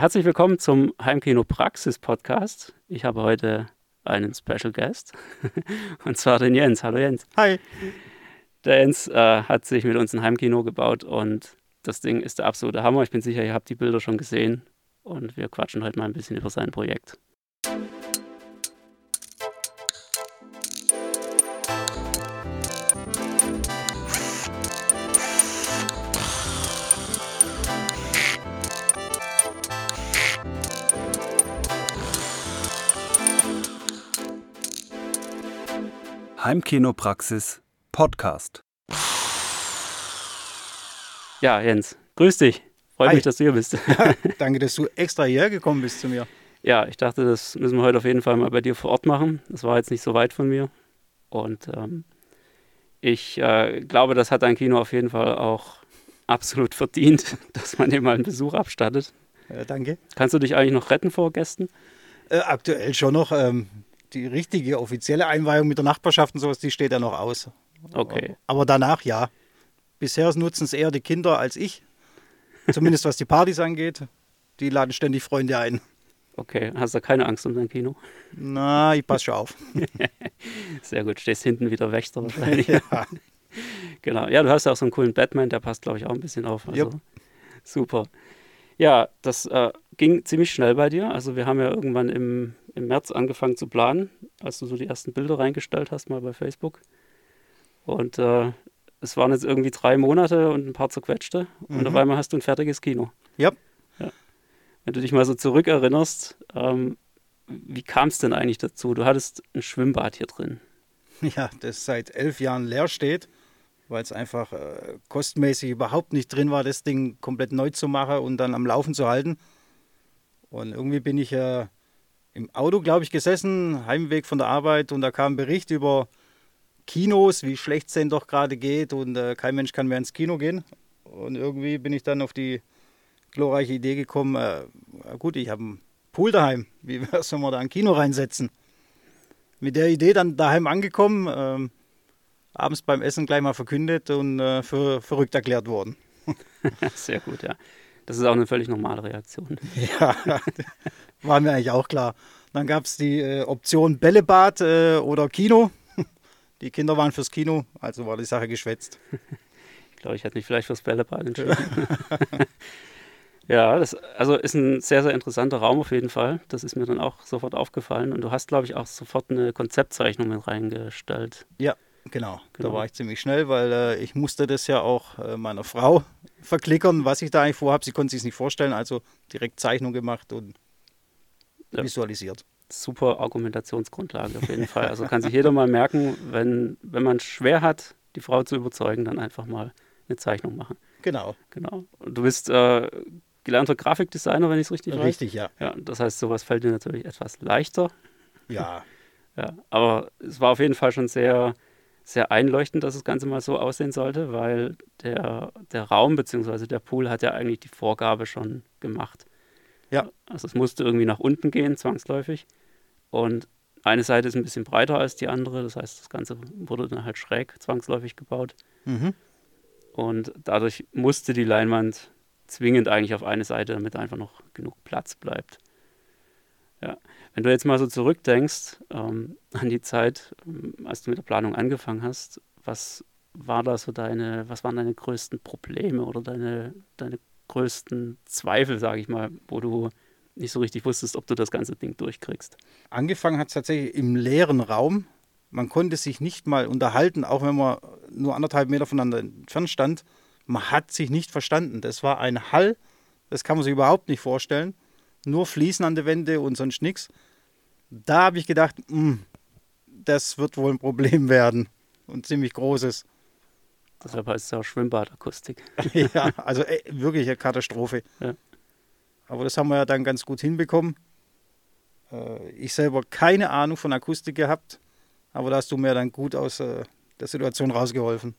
Herzlich willkommen zum Heimkino Praxis Podcast. Ich habe heute einen Special Guest und zwar den Jens. Hallo Jens. Hi. Der Jens äh, hat sich mit uns ein Heimkino gebaut und das Ding ist der absolute Hammer. Ich bin sicher, ihr habt die Bilder schon gesehen und wir quatschen heute mal ein bisschen über sein Projekt. Heimkinopraxis Podcast. Ja, Jens, grüß dich. Freut Hi. mich, dass du hier bist. Ja, danke, dass du extra hierher gekommen bist zu mir. Ja, ich dachte, das müssen wir heute auf jeden Fall mal bei dir vor Ort machen. Das war jetzt nicht so weit von mir. Und ähm, ich äh, glaube, das hat dein Kino auf jeden Fall auch absolut verdient, dass man dir mal einen Besuch abstattet. Äh, danke. Kannst du dich eigentlich noch retten vor Gästen? Äh, aktuell schon noch. Ähm, die richtige offizielle Einweihung mit der Nachbarschaft und sowas, die steht ja noch aus. Okay. Aber danach ja. Bisher nutzen es eher die Kinder als ich. Zumindest was die Partys angeht. Die laden ständig Freunde ein. Okay, hast du keine Angst um dein Kino? Na, ich passe schon auf. Sehr gut, stehst hinten wieder Wächter wahrscheinlich. ja. Genau. Ja, du hast ja auch so einen coolen Batman, der passt, glaube ich, auch ein bisschen auf. Also. Super. Ja, das äh, ging ziemlich schnell bei dir. Also wir haben ja irgendwann im, im März angefangen zu planen, als du so die ersten Bilder reingestellt hast, mal bei Facebook. Und äh, es waren jetzt irgendwie drei Monate und ein paar zerquetschte. Und Mhm. auf einmal hast du ein fertiges Kino. Ja. ja. Wenn du dich mal so zurückerinnerst, ähm, wie kam es denn eigentlich dazu? Du hattest ein Schwimmbad hier drin. Ja, das seit elf Jahren leer steht, weil es einfach äh, kostmäßig überhaupt nicht drin war, das Ding komplett neu zu machen und dann am Laufen zu halten. Und irgendwie bin ich äh, im Auto, glaube ich, gesessen, Heimweg von der Arbeit und da kam ein Bericht über Kinos, wie schlecht es denn doch gerade geht und äh, kein Mensch kann mehr ins Kino gehen. Und irgendwie bin ich dann auf die glorreiche Idee gekommen, äh, gut, ich habe einen Pool daheim, wie wäre es, wenn wir da ein Kino reinsetzen? Mit der Idee dann daheim angekommen, ähm, abends beim Essen gleich mal verkündet und äh, für verrückt erklärt worden. Sehr gut, ja. Das ist auch eine völlig normale Reaktion. Ja, war mir eigentlich auch klar. Dann gab es die äh, Option Bällebad äh, oder Kino. Die Kinder waren fürs Kino, also war die Sache geschwätzt. Ich glaube, ich hätte mich vielleicht fürs Bällebad entschieden. ja, das also ist ein sehr, sehr interessanter Raum auf jeden Fall. Das ist mir dann auch sofort aufgefallen. Und du hast, glaube ich, auch sofort eine Konzeptzeichnung mit reingestellt. Ja, genau. Genau. Da war ich ziemlich schnell, weil äh, ich musste das ja auch äh, meiner Frau verklickern, was ich da eigentlich vorhabe. Sie konnte sich nicht vorstellen, also direkt Zeichnung gemacht und Ja. visualisiert. Super Argumentationsgrundlage auf jeden Fall. Also kann sich jeder mal merken, wenn, wenn man es schwer hat, die Frau zu überzeugen, dann einfach mal eine Zeichnung machen. Genau, Genau. Und du bist äh, gelernter Grafikdesigner, wenn ich es richtig weiß. richtig, ja. Ja, das heißt, sowas fällt dir natürlich etwas leichter. Ja, Ja, aber es war auf jeden Fall schon sehr, sehr einleuchtend, dass das Ganze mal so aussehen sollte, weil der, der Raum bzw. der Pool hat ja eigentlich die Vorgabe schon gemacht. Ja. Also es musste irgendwie nach unten gehen, zwangsläufig. Und eine Seite ist ein bisschen breiter als die andere, das heißt, das Ganze wurde dann halt schräg zwangsläufig gebaut. mhm. Und dadurch musste die Leinwand zwingend eigentlich auf eine Seite, damit einfach noch genug Platz bleibt. Ja. Wenn du jetzt mal so zurückdenkst ähm, an die Zeit, ähm, als du mit der Planung angefangen hast, was war da so deine, was waren deine größten Probleme oder deine, deine größten Zweifel, sage ich mal, wo du nicht so richtig wusstest, ob du das ganze Ding durchkriegst? Angefangen hat es tatsächlich im leeren Raum. Man konnte sich nicht mal unterhalten, auch wenn man nur anderthalb Meter voneinander entfernt stand. Man hat sich nicht verstanden. Das war ein Hall, das kann man sich überhaupt nicht vorstellen. Nur Fliesen an der Wände und sonst nichts. Da habe ich gedacht, "Hm, das wird wohl ein Problem werden. Und ziemlich großes. Deshalb heißt es ja auch Schwimmbadakustik. ja, also äh, wirklich eine Katastrophe. Ja. Aber das haben wir ja dann ganz gut hinbekommen. Äh, ich selber keine Ahnung von Akustik gehabt, aber da hast du mir dann gut aus äh, der Situation rausgeholfen.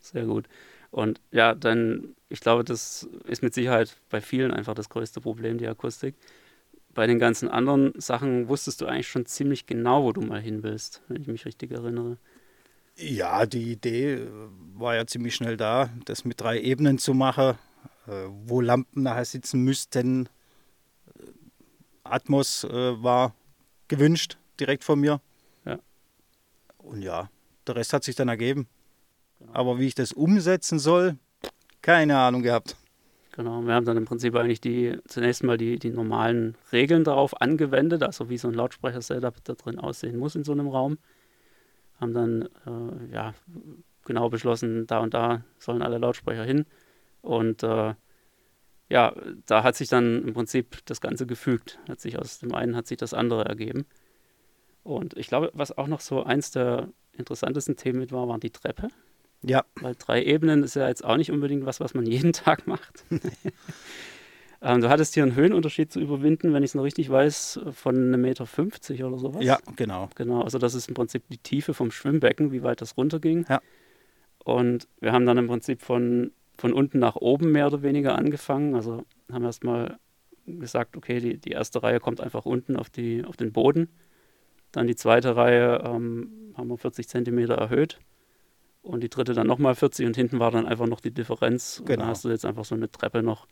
Sehr gut. Und ja, dann, ich glaube, das ist mit Sicherheit bei vielen einfach das größte Problem, die Akustik. Bei den ganzen anderen Sachen wusstest du eigentlich schon ziemlich genau, wo du mal hin willst, wenn ich mich richtig erinnere. Ja, die Idee äh, war ja ziemlich schnell da, das mit drei Ebenen zu machen, äh, wo Lampen nachher sitzen müssten, Atmos äh, war gewünscht, direkt von mir. Ja. Und ja, der Rest hat sich dann ergeben. Aber wie ich das umsetzen soll, keine Ahnung gehabt. Genau, wir haben dann im Prinzip eigentlich die zunächst mal die, die normalen Regeln darauf angewendet, also wie so ein Lautsprecher-Setup da drin aussehen muss in so einem Raum. Haben dann äh, ja, genau beschlossen, da und da sollen alle Lautsprecher hin. Und äh, ja, da hat sich dann im Prinzip das Ganze gefügt. Hat sich aus dem einen hat sich das andere ergeben. Und ich glaube, was auch noch so eins der interessantesten Themen mit war, war die Treppe. Ja. Weil drei Ebenen ist ja jetzt auch nicht unbedingt was, was man jeden Tag macht. ähm, du hattest hier einen Höhenunterschied zu überwinden, wenn ich es noch richtig weiß, von 1,50 Meter 50 oder sowas. Ja, genau. Genau, also das ist im Prinzip die Tiefe vom Schwimmbecken, wie weit das runterging. Ja. Und wir haben dann im Prinzip von, von unten nach oben mehr oder weniger angefangen. Also haben erstmal gesagt, okay, die, die erste Reihe kommt einfach unten auf, die, auf den Boden. Dann die zweite Reihe ähm, haben wir 40 Zentimeter erhöht und die dritte dann nochmal 40 und hinten war dann einfach noch die Differenz. Und Genau. dann hast du jetzt einfach so eine Treppe noch,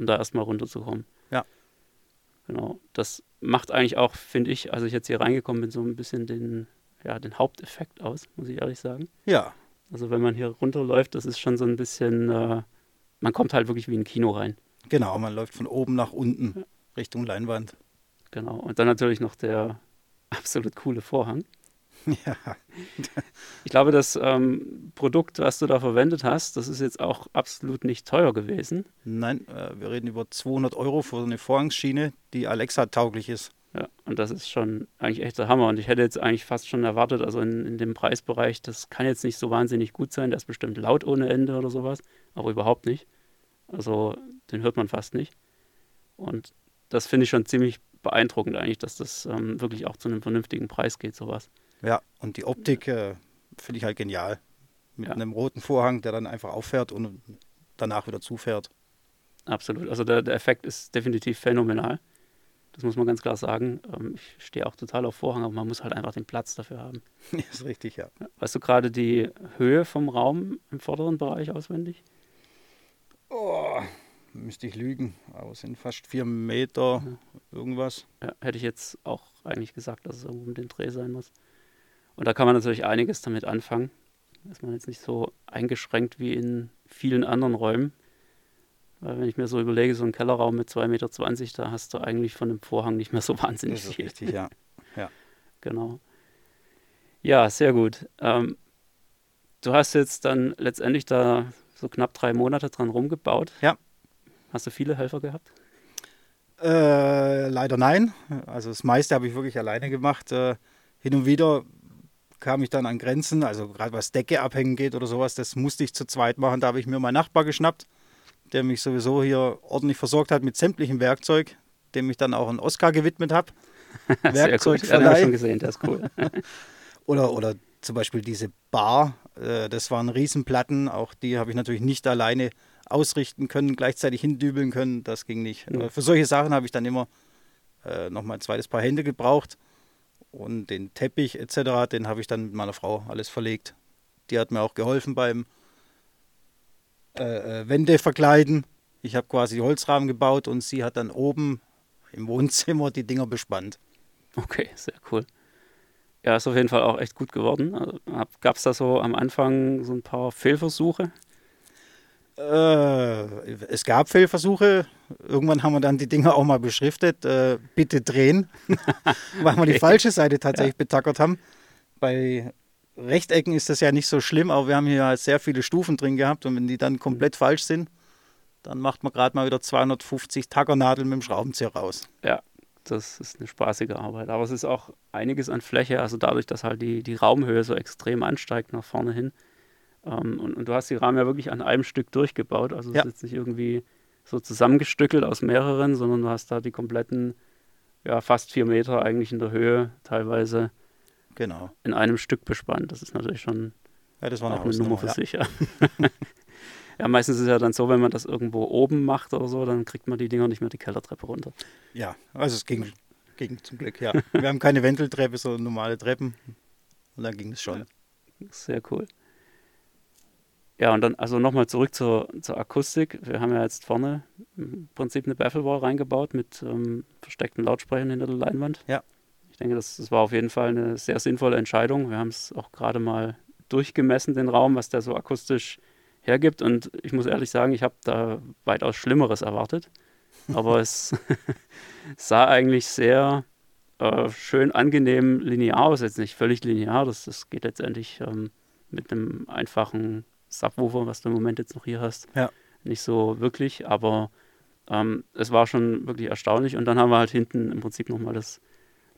um da erstmal runterzukommen. Ja. Genau. Das macht eigentlich auch, finde ich, als ich jetzt hier reingekommen bin, so ein bisschen den, ja, den Haupteffekt aus, muss ich ehrlich sagen. Ja, Also wenn man hier runterläuft, das ist schon so ein bisschen, äh, man kommt halt wirklich wie in ein Kino rein. genau. Man läuft von oben nach unten Richtung Leinwand. Genau. Und dann natürlich noch der absolut coole Vorhang. Ja, Ich glaube, das ähm, Produkt, was du da verwendet hast, das ist jetzt auch absolut nicht teuer gewesen. nein, äh, wir reden über 200 Euro für eine Vorhangsschiene, die Alexa-tauglich ist. Ja, und das ist schon eigentlich echt der Hammer. Und ich hätte jetzt eigentlich fast schon erwartet, also in, in dem Preisbereich, das kann jetzt nicht so wahnsinnig gut sein. Der ist bestimmt laut ohne Ende oder sowas, aber überhaupt nicht. Also den hört man fast nicht. Und das finde ich schon ziemlich beeindruckend eigentlich, dass das ähm, wirklich auch zu einem vernünftigen Preis geht, sowas. Ja, und die Optik äh, finde ich halt genial. Mit Ja. einem roten Vorhang, der dann einfach auffährt und danach wieder zufährt. Absolut. Also der, der Effekt ist definitiv phänomenal. Das muss man ganz klar sagen. Ähm, ich stehe auch total auf Vorhang, aber man muss halt einfach den Platz dafür haben. ist richtig, ja. Weißt du gerade die Höhe vom Raum im vorderen Bereich auswendig? Oh, müsste ich lügen, aber es sind fast vier Meter irgendwas. Ja, hätte ich jetzt auch eigentlich gesagt, dass es irgendwo um den Dreh sein muss. Und da kann man natürlich einiges damit anfangen. Ist man jetzt nicht so eingeschränkt wie in vielen anderen Räumen. Weil wenn ich mir so überlege, so ein Kellerraum mit 2,20 Meter, da hast du eigentlich von dem Vorhang nicht mehr so wahnsinnig Das ist viel. richtig, ja. Genau. Ja, sehr gut. Ähm, du hast jetzt dann letztendlich da so knapp drei Monate dran rumgebaut. Ja. Hast du viele Helfer gehabt? Äh, leider nein. Also das meiste habe ich wirklich alleine gemacht. Äh, hin und wieder kam ich dann an Grenzen, also gerade was Decke abhängen geht oder sowas, das musste ich zu zweit machen. Da habe ich mir meinen Nachbar geschnappt, der mich sowieso hier ordentlich versorgt hat mit sämtlichem Werkzeug, dem ich dann auch einen Oscar gewidmet habe. Ja, den habe ich schon gesehen, der ist cool. Oder, oder zum Beispiel diese Bar, äh, das waren Riesenplatten, auch die habe ich natürlich nicht alleine ausrichten können, gleichzeitig hindübeln können, das ging nicht. Ja. Für solche Sachen habe ich dann immer äh, nochmal ein zweites Paar Hände gebraucht und den Teppich etc., den habe ich dann mit meiner Frau alles verlegt. Die hat mir auch geholfen beim äh, äh, Wände verkleiden. Ich habe quasi Holzrahmen gebaut und sie hat dann oben im Wohnzimmer die Dinger bespannt. Okay, sehr cool. Ja, ist auf jeden Fall auch echt gut geworden. Also, Gab es da so am Anfang so ein paar Fehlversuche? Äh, es gab Fehlversuche. Irgendwann haben wir dann die Dinger auch mal beschriftet. Äh, bitte drehen, weil wir die falsche Seite tatsächlich betackert haben. Bei Rechtecken ist das ja nicht so schlimm, aber wir haben hier halt sehr viele Stufen drin gehabt und wenn die dann komplett falsch sind, dann macht man gerade mal wieder 250 Tackernadeln mit dem Schraubenzieher raus. Ja, das ist eine spaßige Arbeit. Aber es ist auch einiges an Fläche, also dadurch, dass halt die, die Raumhöhe so extrem ansteigt nach vorne hin. Ähm, und, und du hast die Rahmen ja wirklich an einem Stück durchgebaut. Also es Ja. ist jetzt nicht irgendwie so zusammengestückelt aus mehreren, sondern du hast da die kompletten, ja, fast vier Meter eigentlich in der Höhe, teilweise Genau. in einem Stück bespannt. Das ist natürlich schon Ja, das war auch eine eine Nummer für Ja. sich, ja. ja, meistens ist es ja dann so, wenn man das irgendwo oben macht oder so, dann kriegt man die Dinger nicht mehr die Kellertreppe runter. ja, also es ging, ging zum Glück, ja. Wir haben keine Wendeltreppe, sondern normale Treppen. Und dann ging es schon. Sehr cool. Ja, und dann also nochmal zurück zur, zur Akustik. Wir haben ja jetzt vorne im Prinzip eine Bafflewall reingebaut mit ähm, versteckten Lautsprechern hinter der Leinwand. Ja. Ich denke, das, das war auf jeden Fall eine sehr sinnvolle Entscheidung. Wir haben es auch gerade mal durchgemessen, den Raum, was der so akustisch hergibt. Und ich muss ehrlich sagen, ich habe da weitaus Schlimmeres erwartet. Aber es sah eigentlich sehr äh, schön angenehm linear aus. Jetzt nicht völlig linear, das, das geht letztendlich ähm, mit einem einfachen Subwoofer, was du im Moment jetzt noch hier hast. Ja. Nicht so wirklich, aber ähm, es war schon wirklich erstaunlich. Und dann haben wir halt hinten im Prinzip nochmal das,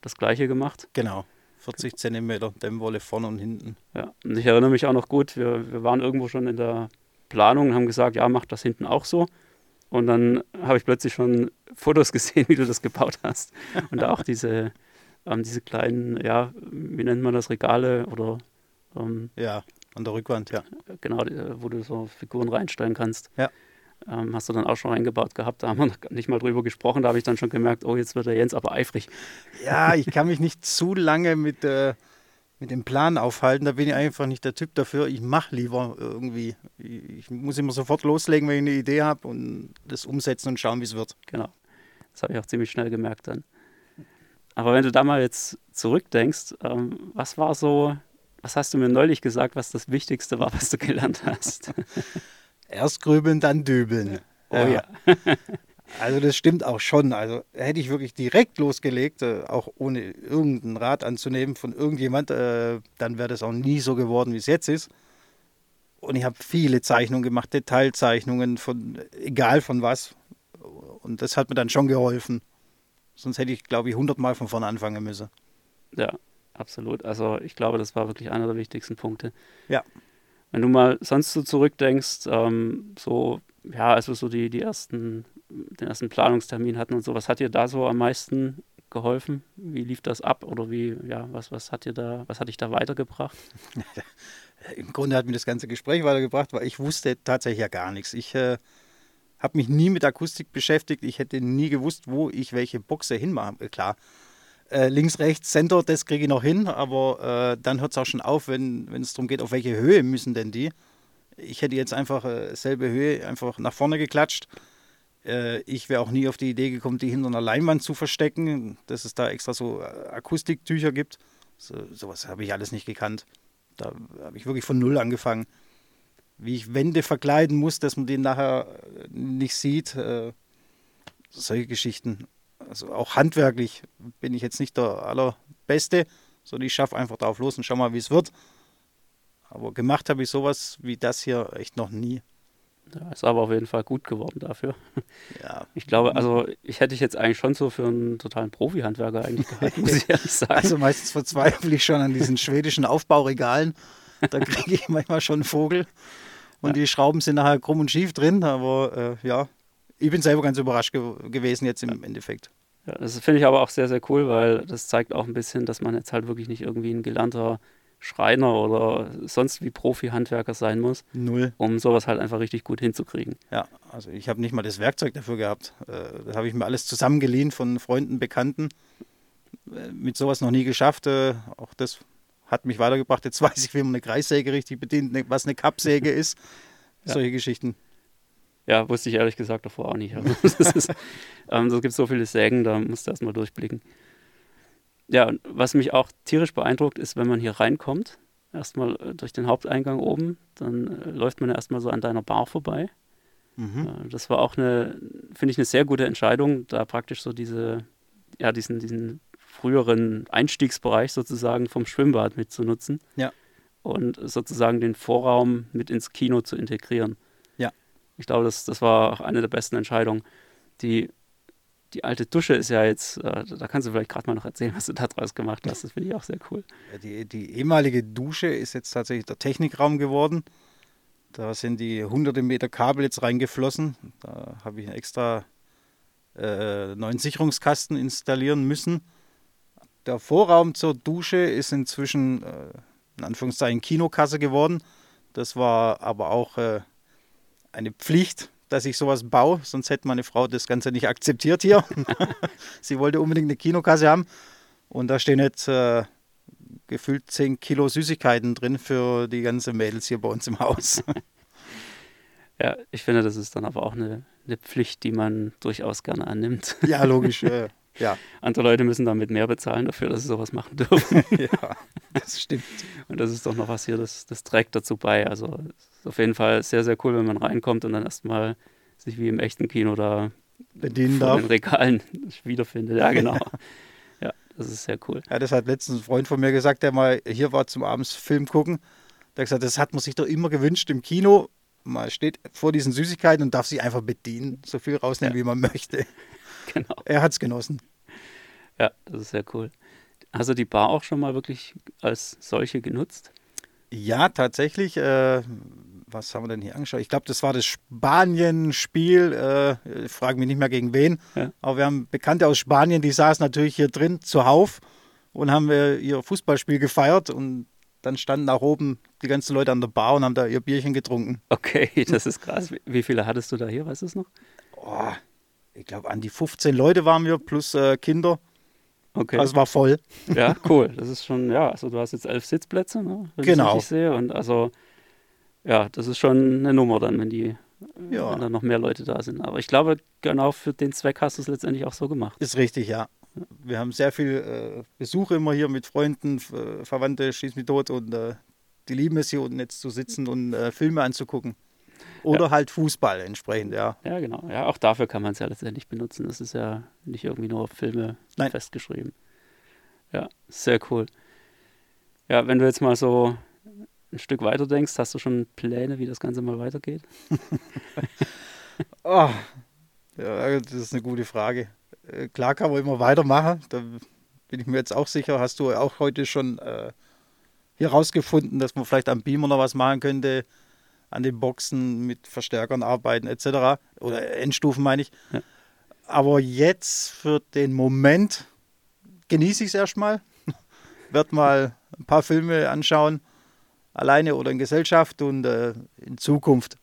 das Gleiche gemacht. Genau. 40 Zentimeter Dämmwolle vorne und hinten. Ja, und ich erinnere mich auch noch gut, wir, wir waren irgendwo schon in der Planung und haben gesagt, ja, mach das hinten auch so. Und dann habe ich plötzlich schon Fotos gesehen, wie du das gebaut hast. Und da auch diese, ähm, diese kleinen, ja, wie nennt man das, Regale oder ähm, ja, an der Rückwand, ja. Genau, wo du so Figuren reinstellen kannst. Ja. Ähm, hast du dann auch schon reingebaut gehabt. Da haben wir noch nicht mal drüber gesprochen. Da habe ich dann schon gemerkt, oh, jetzt wird der Jens aber eifrig. Ja, ich kann mich nicht zu lange mit, äh, mit dem Plan aufhalten. Da bin ich einfach nicht der Typ dafür. Ich mache lieber irgendwie. Ich muss immer sofort loslegen, wenn ich eine Idee habe und das umsetzen und schauen, wie es wird. Genau. Das habe ich auch ziemlich schnell gemerkt dann. Aber wenn du da mal jetzt zurückdenkst, ähm, was war so was hast du mir neulich gesagt, was das Wichtigste war, was du gelernt hast? Erst grübeln, dann dübeln. Oh ja. Also das stimmt auch schon. Also hätte ich wirklich direkt losgelegt, äh, auch ohne irgendeinen Rat anzunehmen von irgendjemand, äh, dann wäre das auch nie so geworden, wie es jetzt ist. Und ich habe viele Zeichnungen gemacht, Detailzeichnungen von egal von was. Und das hat mir dann schon geholfen. Sonst hätte ich, glaube ich, hundertmal von vorne anfangen müssen. Ja, absolut. Also ich glaube, das war wirklich einer der wichtigsten Punkte. Ja. Wenn du mal sonst so zurückdenkst, ähm, so, ja, also so die, die ersten, den ersten Planungstermin hatten und so, was hat dir da so am meisten geholfen? Wie lief das ab oder wie, ja, was, was hat dir da, was hat dich da weitergebracht? Im Grunde hat mir das ganze Gespräch weitergebracht, weil ich wusste tatsächlich ja gar nichts. Ich äh, habe mich nie mit Akustik beschäftigt. Ich hätte nie gewusst, wo ich welche Boxe hinmache. Klar, äh, links, rechts, Center, das kriege ich noch hin, aber äh, dann hört es auch schon auf, wenn es darum geht, auf welche Höhe müssen denn die. Ich hätte jetzt einfach äh, selbe Höhe einfach nach vorne geklatscht. Äh, ich wäre auch nie auf die Idee gekommen, die hinter einer Leinwand zu verstecken, dass es da extra so äh, Akustiktücher gibt. So, sowas habe ich alles nicht gekannt. Da habe ich wirklich von Null angefangen. Wie ich Wände verkleiden muss, dass man die nachher äh, nicht sieht. solche Geschichten also auch handwerklich bin ich jetzt nicht der allerbeste, sondern ich schaffe einfach drauf los und schau mal, wie es wird. Aber gemacht habe ich sowas wie das hier echt noch nie. Ja, ist aber auf jeden Fall gut geworden dafür. Ja. Ich glaube, also ich hätte dich jetzt eigentlich schon so für einen totalen Profi-Handwerker eigentlich gehalten, muss ich ehrlich sagen. Also meistens verzweifle ich schon an diesen schwedischen Aufbauregalen. Da kriege ich manchmal schon einen Vogel. Und ja. die Schrauben sind nachher krumm und schief drin. Aber äh, ja, ich bin selber ganz überrascht ge gewesen jetzt im. Endeffekt. Ja, das finde ich aber auch sehr, sehr cool, weil das zeigt auch ein bisschen, dass man jetzt halt wirklich nicht irgendwie ein gelernter Schreiner oder sonst wie Profi-Handwerker sein muss. Null. Um sowas halt einfach richtig gut hinzukriegen. Ja, also ich habe nicht mal das Werkzeug dafür gehabt. Äh, da habe ich mir alles zusammengeliehen von Freunden, Bekannten. Äh, mit sowas noch nie geschafft. Äh, auch das hat mich weitergebracht. Jetzt weiß ich, wie man eine Kreissäge richtig bedient, ne, was eine Kappsäge ist. Ja. Solche Geschichten. Ja, wusste ich ehrlich gesagt davor auch nicht. Also, ist, ähm, es gibt so viele Sägen, da musst du erstmal durchblicken. Ja, und was mich auch tierisch beeindruckt, ist, wenn man hier reinkommt, erstmal äh, durch den Haupteingang oben, dann äh, läuft man erstmal so an deiner Bar vorbei. Mhm. Äh, das war auch eine, finde ich, eine sehr gute Entscheidung, da praktisch so diese, ja, diesen, diesen früheren Einstiegsbereich sozusagen vom Schwimmbad mitzunutzen. Ja. Und sozusagen den Vorraum mit ins Kino zu integrieren. Ich glaube, das, das war auch eine der besten Entscheidungen. Die, die alte Dusche ist ja jetzt, äh, da kannst du vielleicht gerade mal noch erzählen, was du da draus gemacht hast. Das finde ich auch sehr cool. Die, die ehemalige Dusche ist jetzt tatsächlich der Technikraum geworden. Da sind die hunderte Meter Kabel jetzt reingeflossen. Da habe ich einen extra äh, neuen Sicherungskasten installieren müssen. Der Vorraum zur Dusche ist inzwischen äh, in Anführungszeichen Kinokasse geworden. Das war aber auch äh, eine Pflicht, dass ich sowas baue, sonst hätte meine Frau das Ganze nicht akzeptiert hier. Sie wollte unbedingt eine Kinokasse haben und da stehen jetzt äh, gefühlt 10 Kilo Süßigkeiten drin für die ganzen Mädels hier bei uns im Haus. Ja, ich finde, das ist dann aber auch eine, eine Pflicht, die man durchaus gerne annimmt. Ja, logisch. Äh, ja. Andere Leute müssen damit mehr bezahlen dafür, dass sie sowas machen dürfen. ja, das stimmt. Und das ist doch noch was hier, das, das trägt dazu bei. Also ist auf jeden Fall sehr, sehr cool, wenn man reinkommt und dann erstmal sich wie im echten Kino da Bedienen darf. den Regalen wiederfindet. Ja, genau. ja, das ist sehr cool. Ja, das hat letztens ein Freund von mir gesagt, der mal hier war zum Abends Film gucken. Der hat gesagt, das hat man sich doch immer gewünscht im Kino. Man steht vor diesen Süßigkeiten und darf sich einfach bedienen, so viel rausnehmen, Ja. wie man möchte. Genau. Er hat es genossen. Ja, das ist sehr cool. Hast du die Bar auch schon mal wirklich als solche genutzt? Ja, tatsächlich. Äh, was haben wir denn hier angeschaut? Ich glaube, das war das Spanien-Spiel. Äh, ich frage mich nicht mehr gegen wen. Ja. Aber wir haben Bekannte aus Spanien, die saßen natürlich hier drin zuhauf und haben äh, ihr Fußballspiel gefeiert. Und dann standen auch oben die ganzen Leute an der Bar und haben da ihr Bierchen getrunken. Okay, das ist krass. Wie- viele hattest du da hier, weißt du es noch? Oh, ich glaube, an die 15 Leute waren wir plus äh, Kinder. Okay. Also es war voll. ja, cool. Das ist schon, ja, also du hast jetzt elf Sitzplätze, ne? wenn Genau. ich sehe. Und also, ja, das ist schon eine Nummer dann, wenn die, Ja. wenn dann noch mehr Leute da sind. Aber ich glaube, genau für den Zweck hast du es letztendlich auch so gemacht. Ist richtig, ja. Wir haben sehr viel äh, Besuche immer hier mit Freunden, äh, Verwandte, schieß mich tot und äh, die lieben es hier unten jetzt zu sitzen und äh, Filme anzugucken. Oder halt Fußball entsprechend, ja. Ja, genau. Ja, auch dafür kann man es ja letztendlich benutzen. Das ist ja nicht irgendwie nur auf Filme Nein. festgeschrieben. Ja, sehr cool. Ja, wenn du jetzt mal so ein Stück weiter denkst, hast du schon Pläne, wie das Ganze mal weitergeht? Oh, ja, das ist eine gute Frage. Äh, klar kann man immer weitermachen, da bin ich mir jetzt auch sicher. Hast du auch heute schon äh, hier rausgefunden, dass man vielleicht am Beamer noch was machen könnte, an den Boxen mit Verstärkern arbeiten etc. Oder Endstufen meine ich. Ja. Aber jetzt für den Moment genieße ich es erstmal. Werd mal ein paar Filme anschauen, alleine oder in Gesellschaft und äh, in Zukunft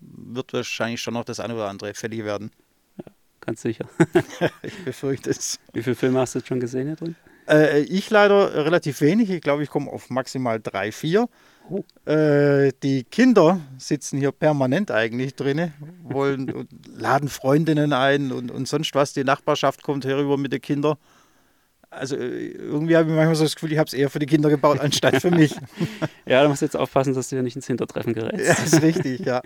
wird wahrscheinlich schon noch das eine oder andere fällig werden. Ganz sicher. Ich befürchte es. Wie viele Filme hast du jetzt schon gesehen hier drin? Äh, ich leider relativ wenig. Ich glaube, ich komme auf maximal drei, vier. Oh. Äh, die Kinder sitzen hier permanent eigentlich drin, wollen und laden Freundinnen ein und, und sonst was. Die Nachbarschaft kommt herüber mit den Kindern. Also äh, irgendwie habe ich manchmal so das Gefühl, ich habe es eher für die Kinder gebaut, anstatt für mich. Ja, da musst du jetzt aufpassen, dass du hier nicht ins Hintertreffen ja, gerätst. ist richtig, ja.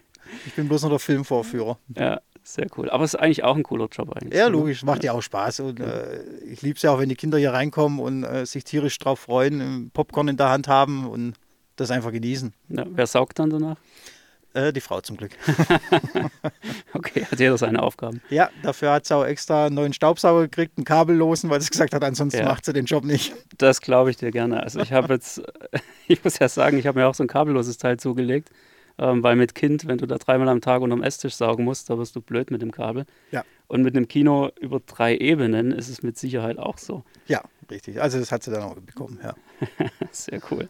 Ich bin bloß noch der Filmvorführer. Ja, sehr cool. Aber es ist eigentlich auch ein cooler Job eigentlich. Ja, logisch, macht ja auch Spaß. Und äh, ich liebe es ja auch, wenn die Kinder hier reinkommen und äh, sich tierisch drauf freuen, ähm, Popcorn in der Hand haben und das einfach genießen. Ja, wer saugt dann danach? Äh, die Frau zum Glück. Okay, hat jeder seine Aufgaben. Ja, dafür hat sie auch extra einen neuen Staubsauger gekriegt, einen kabellosen, weil sie gesagt hat, ansonsten Ja. macht sie den Job nicht. Das glaube ich dir gerne. Also ich habe jetzt, ich muss ja sagen, ich habe mir auch so ein kabelloses Teil zugelegt, ähm, weil mit Kind, wenn du da dreimal am Tag unterm Esstisch saugen musst, da wirst du blöd mit dem Kabel. Ja. Und mit einem Kino über drei Ebenen ist es mit Sicherheit auch so. Ja, richtig. Also das hat sie dann auch bekommen, ja. Sehr cool.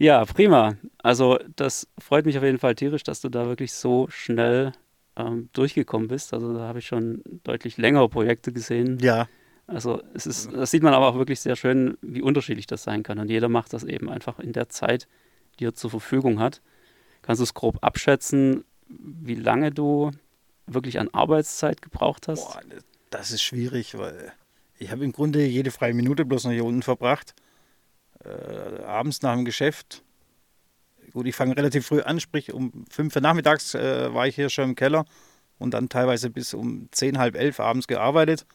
Ja, prima. Also das freut mich auf jeden Fall tierisch, dass du da wirklich so schnell ähm, durchgekommen bist. Also da habe ich schon deutlich längere Projekte gesehen. Ja, Also es ist, das sieht man aber auch wirklich sehr schön, wie unterschiedlich das sein kann. Und jeder macht das eben einfach in der Zeit, die er zur Verfügung hat. Kannst du es grob abschätzen, wie lange du wirklich an Arbeitszeit gebraucht hast? Boah, das ist schwierig, weil ich habe im Grunde jede freie Minute bloß noch hier unten verbracht. Äh, abends nach dem Geschäft. Gut, ich fange relativ früh an, sprich um 5 Uhr nachmittags äh, war ich hier schon im Keller und dann teilweise bis um 10, halb elf abends gearbeitet.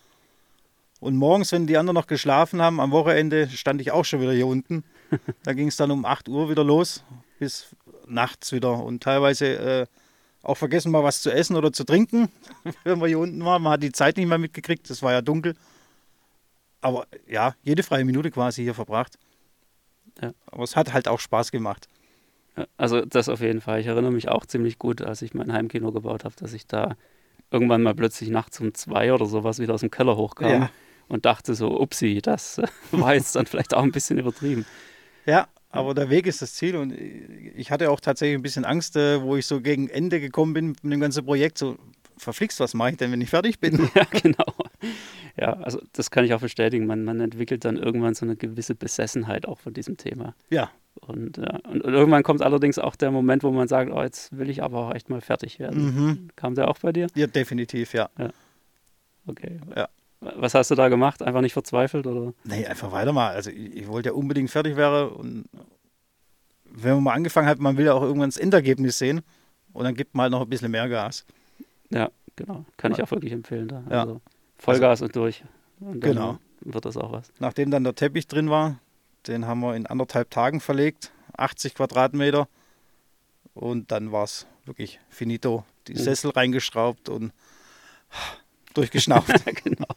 Und morgens, wenn die anderen noch geschlafen haben, am Wochenende stand ich auch schon wieder hier unten. Da ging es dann um 8 Uhr wieder los, bis nachts wieder. Und teilweise äh, auch vergessen mal was zu essen oder zu trinken, wenn wir hier unten waren. Man hat die Zeit nicht mehr mitgekriegt, es war ja dunkel. Aber ja, jede freie Minute quasi hier verbracht. Ja. Aber es hat halt auch Spaß gemacht. Ja, Also das auf jeden Fall. Ich erinnere mich auch ziemlich gut, als ich mein Heimkino gebaut habe, dass ich da irgendwann mal plötzlich nachts um zwei oder sowas wieder aus dem Keller hochkam Ja. und dachte so, upsi, das äh, war jetzt dann vielleicht auch ein bisschen übertrieben. Ja, aber der Weg ist das Ziel und ich hatte auch tatsächlich ein bisschen Angst, äh, wo ich so gegen Ende gekommen bin mit dem ganzen Projekt. So, verflixt, was mache ich denn, wenn ich fertig bin? Ja, genau. ja, also das kann ich auch bestätigen. Man, man entwickelt dann irgendwann so eine gewisse Besessenheit auch von diesem Thema. Ja. Und, ja, und, und irgendwann kommt allerdings auch der Moment, wo man sagt, oh, jetzt will ich aber auch echt mal fertig werden. Mhm. Kam der auch bei dir? Ja, definitiv, ja. Okay. Ja. Was hast du da gemacht? Einfach nicht verzweifelt oder? Nee, einfach weitermachen. Also ich, ich wollte ja unbedingt fertig werden und wenn man mal angefangen hat, man will ja auch irgendwann das Endergebnis sehen und dann gibt man halt noch ein bisschen mehr Gas. Ja, genau. Kann ich Ja. auch wirklich empfehlen da. Ja. Also Vollgas und durch. Und Genau. wird das auch was. Nachdem dann der Teppich drin war, den haben wir in anderthalb Tagen verlegt, 80 Quadratmeter und dann war es wirklich finito. Die Mhm. Sessel reingeschraubt und durchgeschnauft. genau.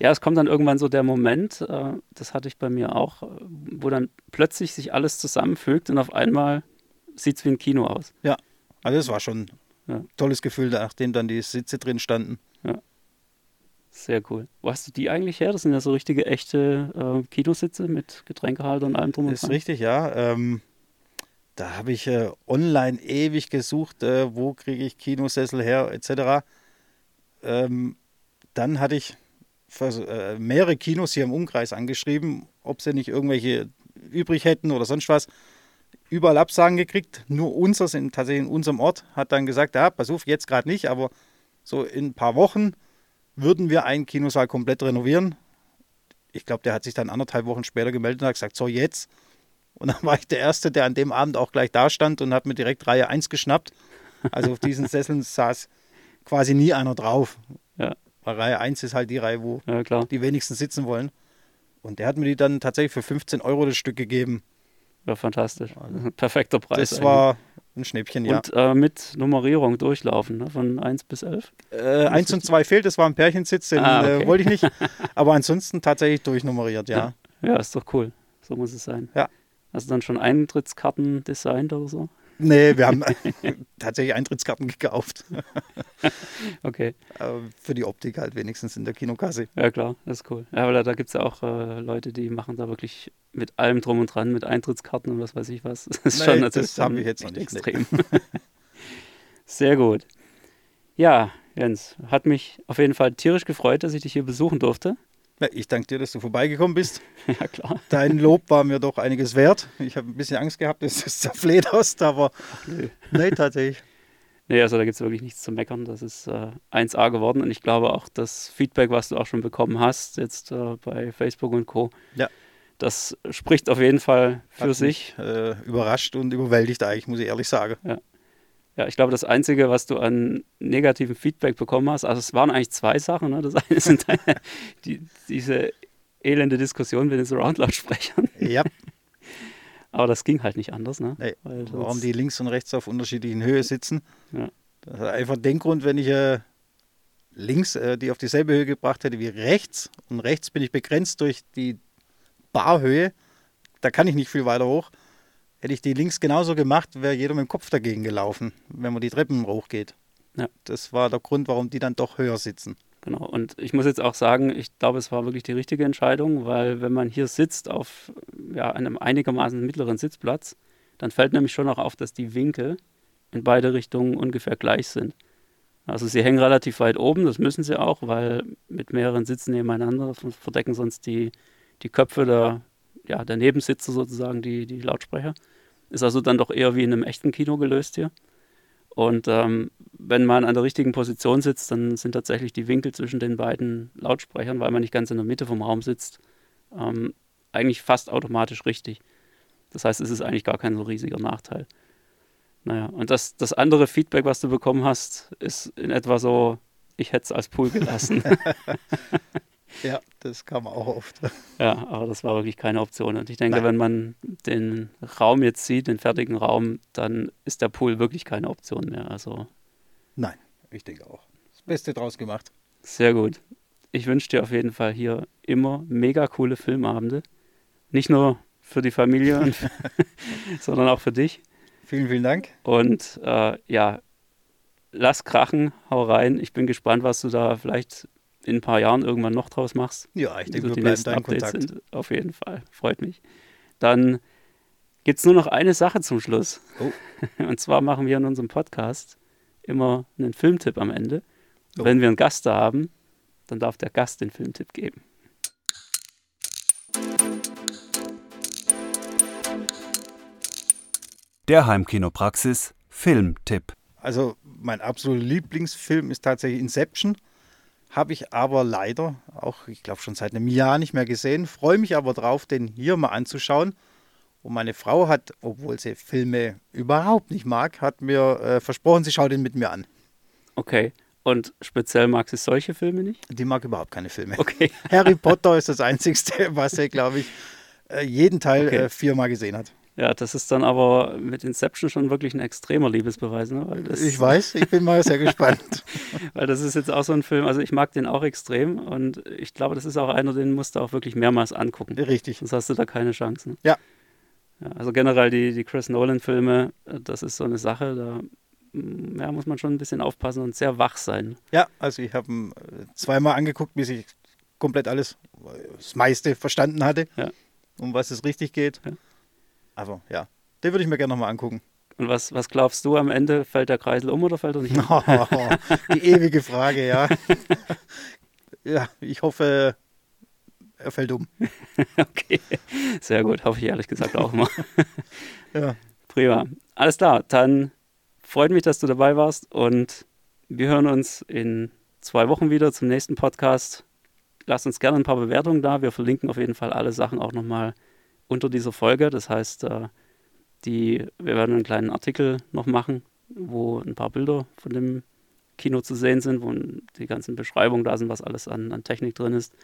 Ja, es kommt dann irgendwann so der Moment, äh, das hatte ich bei mir auch, äh, wo dann plötzlich sich alles zusammenfügt und auf einmal sieht es wie ein Kino aus. Also es war schon Ja. ein tolles Gefühl, nachdem dann die Sitze drin standen. Sehr cool. Wo hast du die eigentlich her? Das sind ja so richtige, echte äh, Kinositze mit Getränkehalter und allem drum und Ist dran. richtig, ja. Ähm, da habe ich äh, online ewig gesucht, äh, wo kriege ich Kinosessel her, etc. Ähm, dann hatte ich äh, mehrere Kinos hier im Umkreis angeschrieben, ob sie nicht irgendwelche übrig hätten oder sonst was. Überall Absagen gekriegt, nur unseres, in, tatsächlich in unserem Ort, hat dann gesagt, ja, pass auf, jetzt gerade nicht, aber so in ein paar Wochen würden wir einen Kinosaal komplett renovieren. Ich glaube, der hat sich dann anderthalb Wochen später gemeldet und hat gesagt, so jetzt. Und dann war ich der Erste, der an dem Abend auch gleich da stand und hat mir direkt Reihe 1 geschnappt. Also auf diesen Sesseln saß quasi nie einer drauf. Ja. Weil Reihe 1 ist halt die Reihe, wo Ja, die wenigsten sitzen wollen. Und der hat mir die dann tatsächlich für 15 Euro das Stück gegeben. Ja, fantastisch. Perfekter Preis. das war ein Schnäppchen, ja. Und äh, mit Nummerierung durchlaufen, ne? von 1 bis 11. Äh, eins und zwei fehlt, das war ein Pärchensitz, den Ah, okay. äh, wollte ich nicht. Aber ansonsten tatsächlich durchnummeriert, ja. Ja, ist doch cool. So muss es sein. Ja. Hast du dann schon Eintrittskarten designt oder so? Nee, wir haben tatsächlich Eintrittskarten gekauft. Okay. Aber für die Optik halt wenigstens in der Kinokasse. Ja, klar, das ist cool. Ja, weil da, da gibt es ja auch äh, Leute, die machen da wirklich mit allem drum und dran, mit Eintrittskarten und was weiß ich was. Das ist Nee, schon das natürlich hab dann ich jetzt nicht, nee. extrem. Sehr gut. Ja, Jens, hat mich auf jeden Fall tierisch gefreut, dass ich dich hier besuchen durfte. Ich danke dir, dass du vorbeigekommen bist. Ja, klar. Dein Lob war mir doch einiges wert. Ich habe ein bisschen Angst gehabt, dass du es zerfleht hast, aber Nö. nee, tatsächlich. Nee, also da gibt es wirklich nichts zu meckern. Das ist äh, 1A geworden und ich glaube auch das Feedback, was du auch schon bekommen hast, jetzt äh, bei Facebook und Co., Ja. das spricht auf jeden Fall für Hat sich. Mich, äh, überrascht und überwältigt eigentlich, muss ich ehrlich sagen. Ja, ich glaube, das Einzige, was du an negativen Feedback bekommen hast, also es waren eigentlich zwei Sachen. Ne? Das eine sind die, diese elende Diskussion mit den Surround-Lautsprechern. Ja, Aber das ging halt nicht anders. Ne? nee. Warum die links und rechts auf unterschiedlichen Höhe sitzen. Ja. Das hat einfach den Grund, wenn ich äh, links äh, die auf dieselbe Höhe gebracht hätte wie rechts und rechts bin ich begrenzt durch die Barhöhe, da kann ich nicht viel weiter hoch. Hätte ich die links genauso gemacht, wäre jeder mit dem Kopf dagegen gelaufen, wenn man die Treppen hochgeht. Ja. Das war der Grund, warum die dann doch höher sitzen. Genau. Und ich muss jetzt auch sagen, ich glaube, es war wirklich die richtige Entscheidung, weil wenn man hier sitzt auf ja, einem einigermaßen mittleren Sitzplatz, dann fällt nämlich schon auch auf, dass die Winkel in beide Richtungen ungefähr gleich sind. Also sie hängen relativ weit oben, das müssen sie auch, weil mit mehreren Sitzen nebeneinander ver- verdecken sonst die, die Köpfe der, ja, der Nebensitzer sozusagen die, die Lautsprecher. Ist also dann doch eher wie in einem echten Kino gelöst hier. Und ähm, wenn man an der richtigen Position sitzt, dann sind tatsächlich die Winkel zwischen den beiden Lautsprechern, weil man nicht ganz in der Mitte vom Raum sitzt, ähm, eigentlich fast automatisch richtig. Das heißt, es ist eigentlich gar kein so riesiger Nachteil. Naja, und das, das andere Feedback, was du bekommen hast, ist in etwa so, ich hätte es als Pool gelassen. Ja, das kam auch oft. ja, aber das war wirklich keine Option. Und ich denke, Nein. wenn man den Raum jetzt sieht, den fertigen Raum, dann ist der Pool wirklich keine Option mehr. Also Nein, ich denke auch. Das Beste draus gemacht. Sehr gut. Ich wünsche dir auf jeden Fall hier immer mega coole Filmabende. Nicht nur für die Familie, und, sondern auch für dich. Vielen, vielen Dank. Und äh, ja, lass krachen, hau rein. Ich bin gespannt, was du da vielleicht in ein paar Jahren irgendwann noch draus machst. Ja, ich denke, so wir die bleiben nächsten da in Updates Kontakt. sind. Auf jeden Fall. Freut mich. Dann gibt es nur noch eine Sache zum Schluss. Oh. Und zwar machen wir in unserem Podcast immer einen Filmtipp am Ende. Oh. Wenn wir einen Gast da haben, dann darf der Gast den Filmtipp geben. Der Heimkinopraxis Filmtipp. Also mein absoluter Lieblingsfilm ist tatsächlich Inception. Habe ich aber leider auch, ich glaube, schon seit einem Jahr nicht mehr gesehen. Freue mich aber drauf, den hier mal anzuschauen. Und meine Frau hat, obwohl sie Filme überhaupt nicht mag, hat mir äh, versprochen, sie schaut ihn mit mir an. Okay. Und speziell mag sie solche Filme nicht? Die mag überhaupt keine Filme. Okay. Harry Potter ist das Einzigste, was sie, glaube ich, äh, jeden Teil Okay. äh, viermal gesehen hat. Ja, das ist dann aber mit Inception schon wirklich ein extremer Liebesbeweis, ne? Ich weiß, ich bin mal sehr gespannt. Weil das ist jetzt auch so ein Film, also ich mag den auch extrem und ich glaube, das ist auch einer, den musst du auch wirklich mehrmals angucken. Richtig. Sonst hast du da keine Chance. Ne? Ja. ja. Also generell die, die Chris Nolan-Filme, das ist so eine Sache, da mm, ja, muss man schon ein bisschen aufpassen und sehr wach sein. Ja, also ich habe ihn äh, zweimal angeguckt, bis ich komplett alles, äh, das meiste verstanden hatte, Ja. um was es richtig geht. Ja. Aber ja, den würde ich mir gerne nochmal angucken. Und was, was glaubst du am Ende? Fällt der Kreisel um oder fällt er nicht um? Die ewige Frage, ja. ja, ich hoffe, er fällt um. okay, sehr gut, hoffe ich ehrlich gesagt auch mal. Ja. Prima. Alles klar, dann freut mich, dass du dabei warst und wir hören uns in zwei Wochen wieder zum nächsten Podcast. Lasst uns gerne ein paar Bewertungen da. Wir verlinken auf jeden Fall alle Sachen auch nochmal unter dieser Folge. Das heißt, äh, die, wir werden einen kleinen Artikel noch machen, wo ein paar Bilder von dem Kino zu sehen sind, wo die ganzen Beschreibungen da sind, was alles an, an Technik drin ist.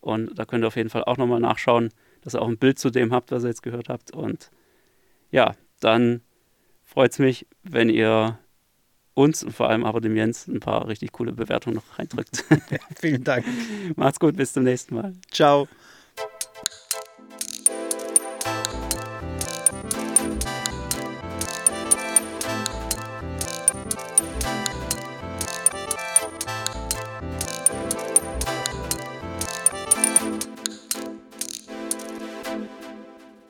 Und da könnt ihr auf jeden Fall auch nochmal nachschauen, dass ihr auch ein Bild zu dem habt, was ihr jetzt gehört habt. Und ja, dann freut es mich, wenn ihr uns und vor allem aber dem Jens ein paar richtig coole Bewertungen noch reindrückt. Vielen Dank. Macht's gut, bis zum nächsten Mal. Ciao.